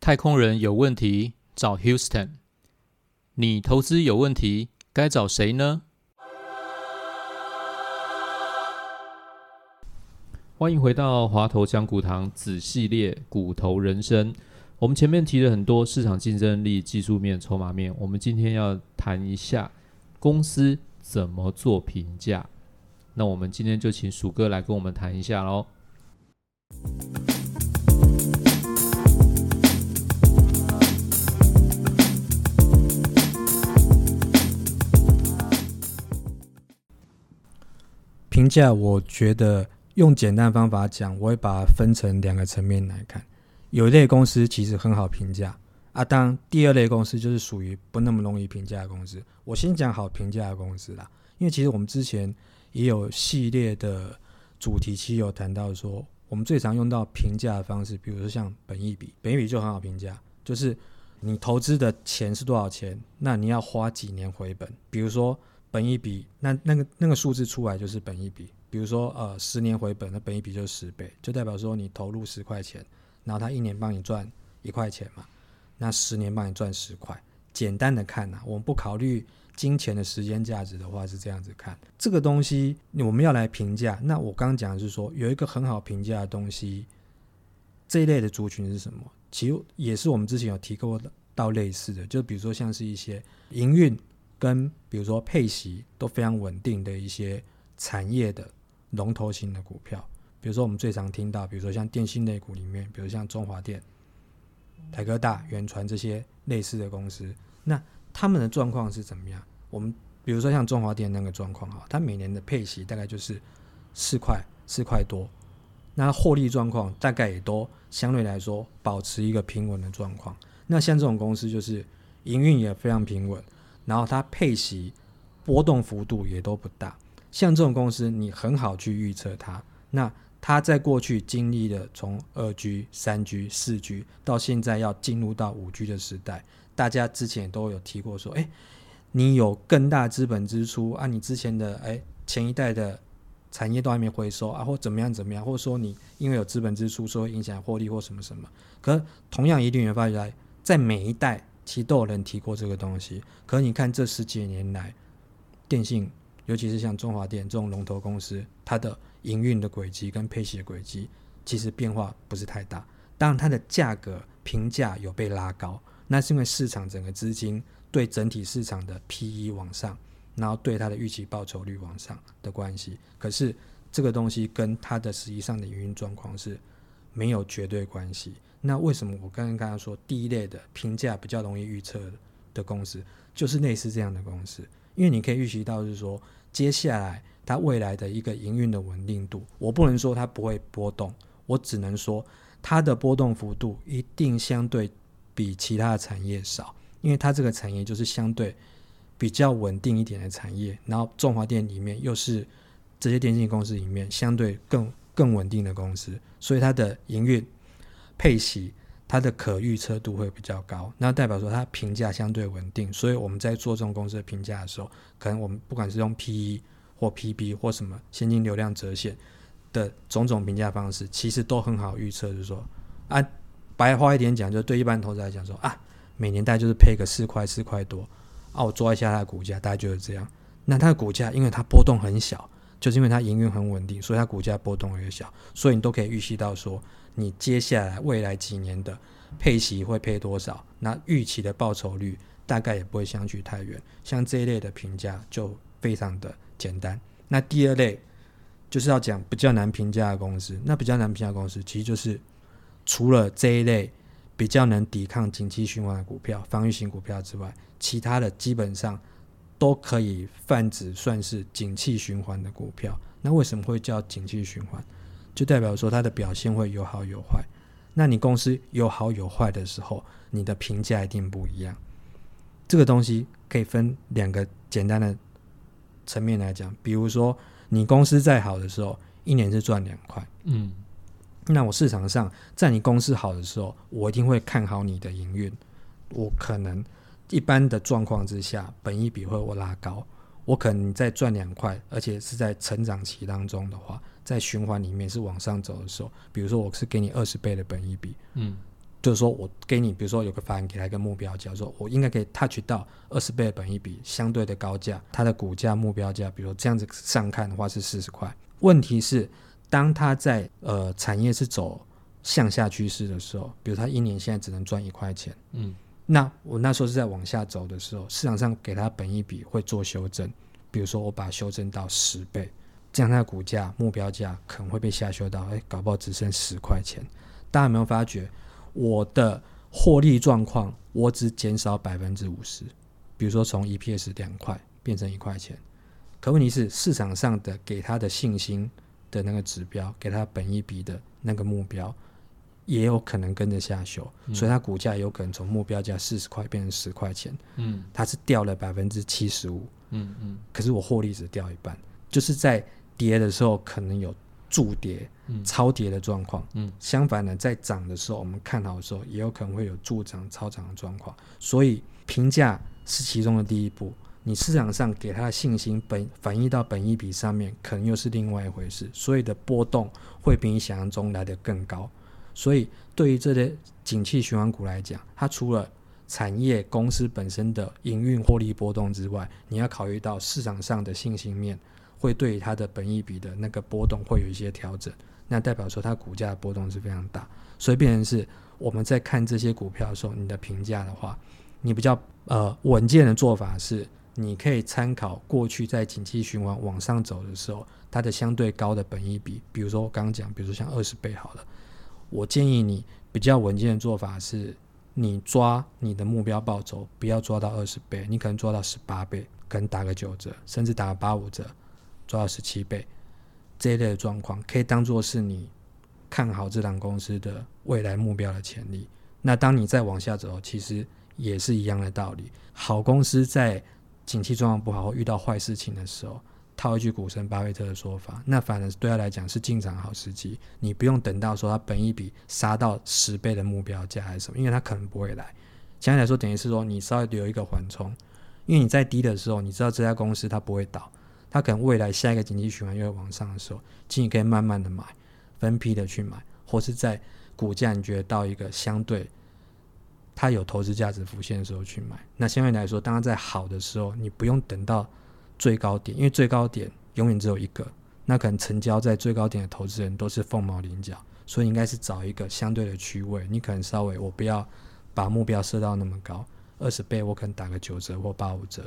太空人有问题找 Houston，你投资有问题该找谁呢？欢迎回到华头讲股堂子系列股头人生。我们前面提了很多市场竞争力、技术面、筹码面，我们今天要谈一下公司怎么做评价。那我们今天就请鼠哥来跟我们谈一下喽。评价，我觉得用简单方法讲，我会把它分成两个层面来看。有一类公司其实很好评价啊，当第二类公司就是属于不那么容易评价的公司。我先讲好评价的公司啦，因为其实我们之前也有系列的主题期有谈到说，我们最常用到评价的方式，比如说像本益比，本益比就很好评价，就是你投资的钱是多少钱，那你要花几年回本。比如说本益比，那那个那个数字出来就是本益比。比如说呃十年回本，那本益比就是十倍，就代表说你投入十块钱。然后他一年帮你赚一块钱嘛，那十年帮你赚十块。简单的看呐，我们不考虑金钱的时间价值的话是这样子看。这个东西我们要来评价，那我刚刚讲的是说有一个很好评价的东西，这一类的族群是什么？其实也是我们之前有提过到类似的，就比如说像是一些营运跟比如说配息都非常稳定的一些产业的龙头型的股票。比如说，我们最常听到，比如说像电信类股里面，比如像中华电、台科大、远传这些类似的公司，那他们的状况是怎么样？我们比如说像中华电那个状况哈，它每年的配息大概就是四块四块多，那获利状况大概也都相对来说保持一个平稳的状况。那像这种公司就是营运也非常平稳，然后它配息波动幅度也都不大。像这种公司，你很好去预测它。那它在过去经历了从二 G、三 G、四 G 到现在要进入到五 G 的时代，大家之前都有提过说，哎，你有更大资本支出啊，你之前的哎前一代的产业都还没回收啊，或怎么样怎么样，或者说你因为有资本支出，所以影响获利或什么什么。可同样一定会发现，在每一代其实都有人提过这个东西。可你看这十几年来，电信，尤其是像中华电这种龙头公司，它的营运的轨迹跟配息的轨迹其实变化不是太大，当然它的价格评价有被拉高，那是因为市场整个资金对整体市场的 P/E 往上，然后对它的预期报酬率往上的关系。可是这个东西跟它的实际上的营运状况是没有绝对关系。那为什么我刚刚刚刚说第一类的评价比较容易预测的公司，就是类似这样的公司？因为你可以预期到是说接下来。它未来的一个营运的稳定度，我不能说它不会波动，我只能说它的波动幅度一定相对比其他的产业少，因为它这个产业就是相对比较稳定一点的产业。然后中华电里面又是这些电信公司里面相对更更稳定的公司，所以它的营运配息它的可预测度会比较高，那代表说它评价相对稳定。所以我们在做这种公司的评价的时候，可能我们不管是用 PE。或 PB 或什么现金流量折现的种种评价方式，其实都很好预测。就是说，啊，白话一点讲，就对一般投资来讲说啊，每年大概就是配个四块四块多啊，我抓一下它的股价，大概就是这样。那它的股价，因为它波动很小，就是因为它营运很稳定，所以它股价波动也小，所以你都可以预期到说，你接下来未来几年的配息会配多少，那预期的报酬率大概也不会相距太远。像这一类的评价就非常的。简单，那第二类就是要讲比较难评价的公司。那比较难评价公司，其实就是除了这一类比较能抵抗景气循环的股票、防御型股票之外，其他的基本上都可以泛指算是景气循环的股票。那为什么会叫景气循环？就代表说它的表现会有好有坏。那你公司有好有坏的时候，你的评价一定不一样。这个东西可以分两个简单的。层面来讲，比如说你公司再好的时候，一年是赚两块，嗯，那我市场上在你公司好的时候，我一定会看好你的营运，我可能一般的状况之下，本一比会我拉高，我可能再赚两块，而且是在成长期当中的话，在循环里面是往上走的时候，比如说我是给你二十倍的本益比，嗯就是说我给你，比如说有个法人给他一个目标价，说我应该可以 touch 到二十倍的本益比，相对的高价，它的股价目标价，比如说这样子上看的话是四十块。问题是，当它在呃产业是走向下趋势的时候，比如它一年现在只能赚一块钱，嗯那我那时候是在往下走的时候，市场上给它本一笔会做修正，比如说我把它修正到十倍，这样它的股价目标价可能会被下修到，哎，搞不好只剩十块钱。大家有没有发觉，我的获利状况我只减少百分之五十，比如说从 EPS 两块变成一块钱，可问题是市场上的给它的信心的那个指标，给它本一笔的那个目标。也有可能跟着下修，所以它股价有可能从目标价四十块变成十块钱，嗯它是掉了百分之七十五，嗯嗯可是我获利只掉一半，就是在跌的时候可能有助跌、嗯超跌的状况，嗯相反呢，在涨的时候，我们看好的时候，也有可能会有助涨、超涨的状况。所以评价是其中的第一步，你市场上给它的信心本反映到本一比上面，可能又是另外一回事，所以的波动会比你想象中来的更高。所以对于这些景气循环股来讲，它除了产业公司本身的营运获利波动之外，你要考虑到市场上的信心面，会对它的本益比的那个波动会有一些调整。那代表说它股价的波动是非常大，所以变成是我们在看这些股票的时候，你的评价的话，你比较呃稳健的做法是，你可以参考过去在景气循环往上走的时候，它的相对高的本益比，比如说我刚刚讲，比如说像二十倍好了，我建议你比较稳健的做法是，你抓你的目标报酬，不要抓到二十倍，你可能抓到十八倍，可能打个九折，甚至打个八五折，抓到十七倍。这一类的状况，可以当做是你看好这档公司的未来目标的潜力。那当你再往下走，其实也是一样的道理。好公司在景气状况不好或遇到坏事情的时候，套一句股神巴菲特的说法，那反而对他来讲是进场好时机。你不用等到说他本一笔杀到十倍的目标价还是什么，因为他可能不会来。相对来说，等于是说你稍微留一个缓冲，因为你在低的时候，你知道这家公司它不会倒。它可能未来下一个经济循环又会往上的时候，其实你可以慢慢的买，分批的去买，或是在股价你觉得到一个相对它有投资价值浮现的时候去买。那相对来说，当它在好的时候，你不用等到最高点，因为最高点永远只有一个。那可能成交在最高点的投资人都是凤毛麟角，所以应该是找一个相对的区位。你可能稍微我不要把目标设到那么高，二十倍我可能打个九折或八五折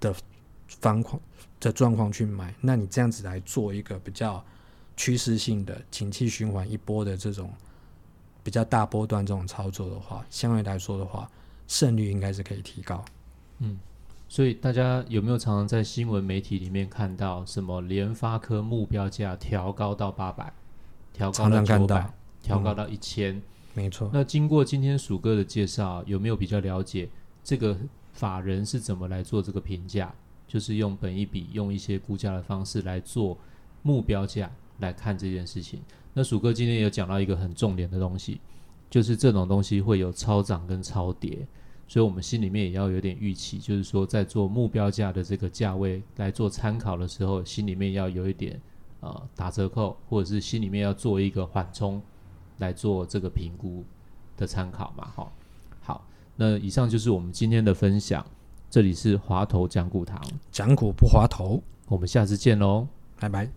的方框的状况去买，那你这样子来做一个比较趋势性的景气循环一波的这种比较大波段这种操作的话，相对来说的话，胜率应该是可以提高。嗯。所以大家有没有常常在新闻媒体里面看到什么联发科目标价调高到八百，调高到九百，调高到一千、没错，那经过今天鼠哥的介绍，有没有比较了解这个法人是怎么来做这个评价？就是用本一笔，用一些估价的方式来做目标价来看这件事情。那鼠哥今天有讲到一个很重点的东西，就是这种东西会有超涨跟超跌，所以我们心里面也要有点预期，就是说在做目标价的这个价位来做参考的时候，心里面要有一点呃打折扣，或者是心里面要做一个缓冲来做这个评估的参考嘛。哈，好，那以上就是我们今天的分享，这里是华头讲股堂，讲股不滑头，我们下次见喽。拜拜。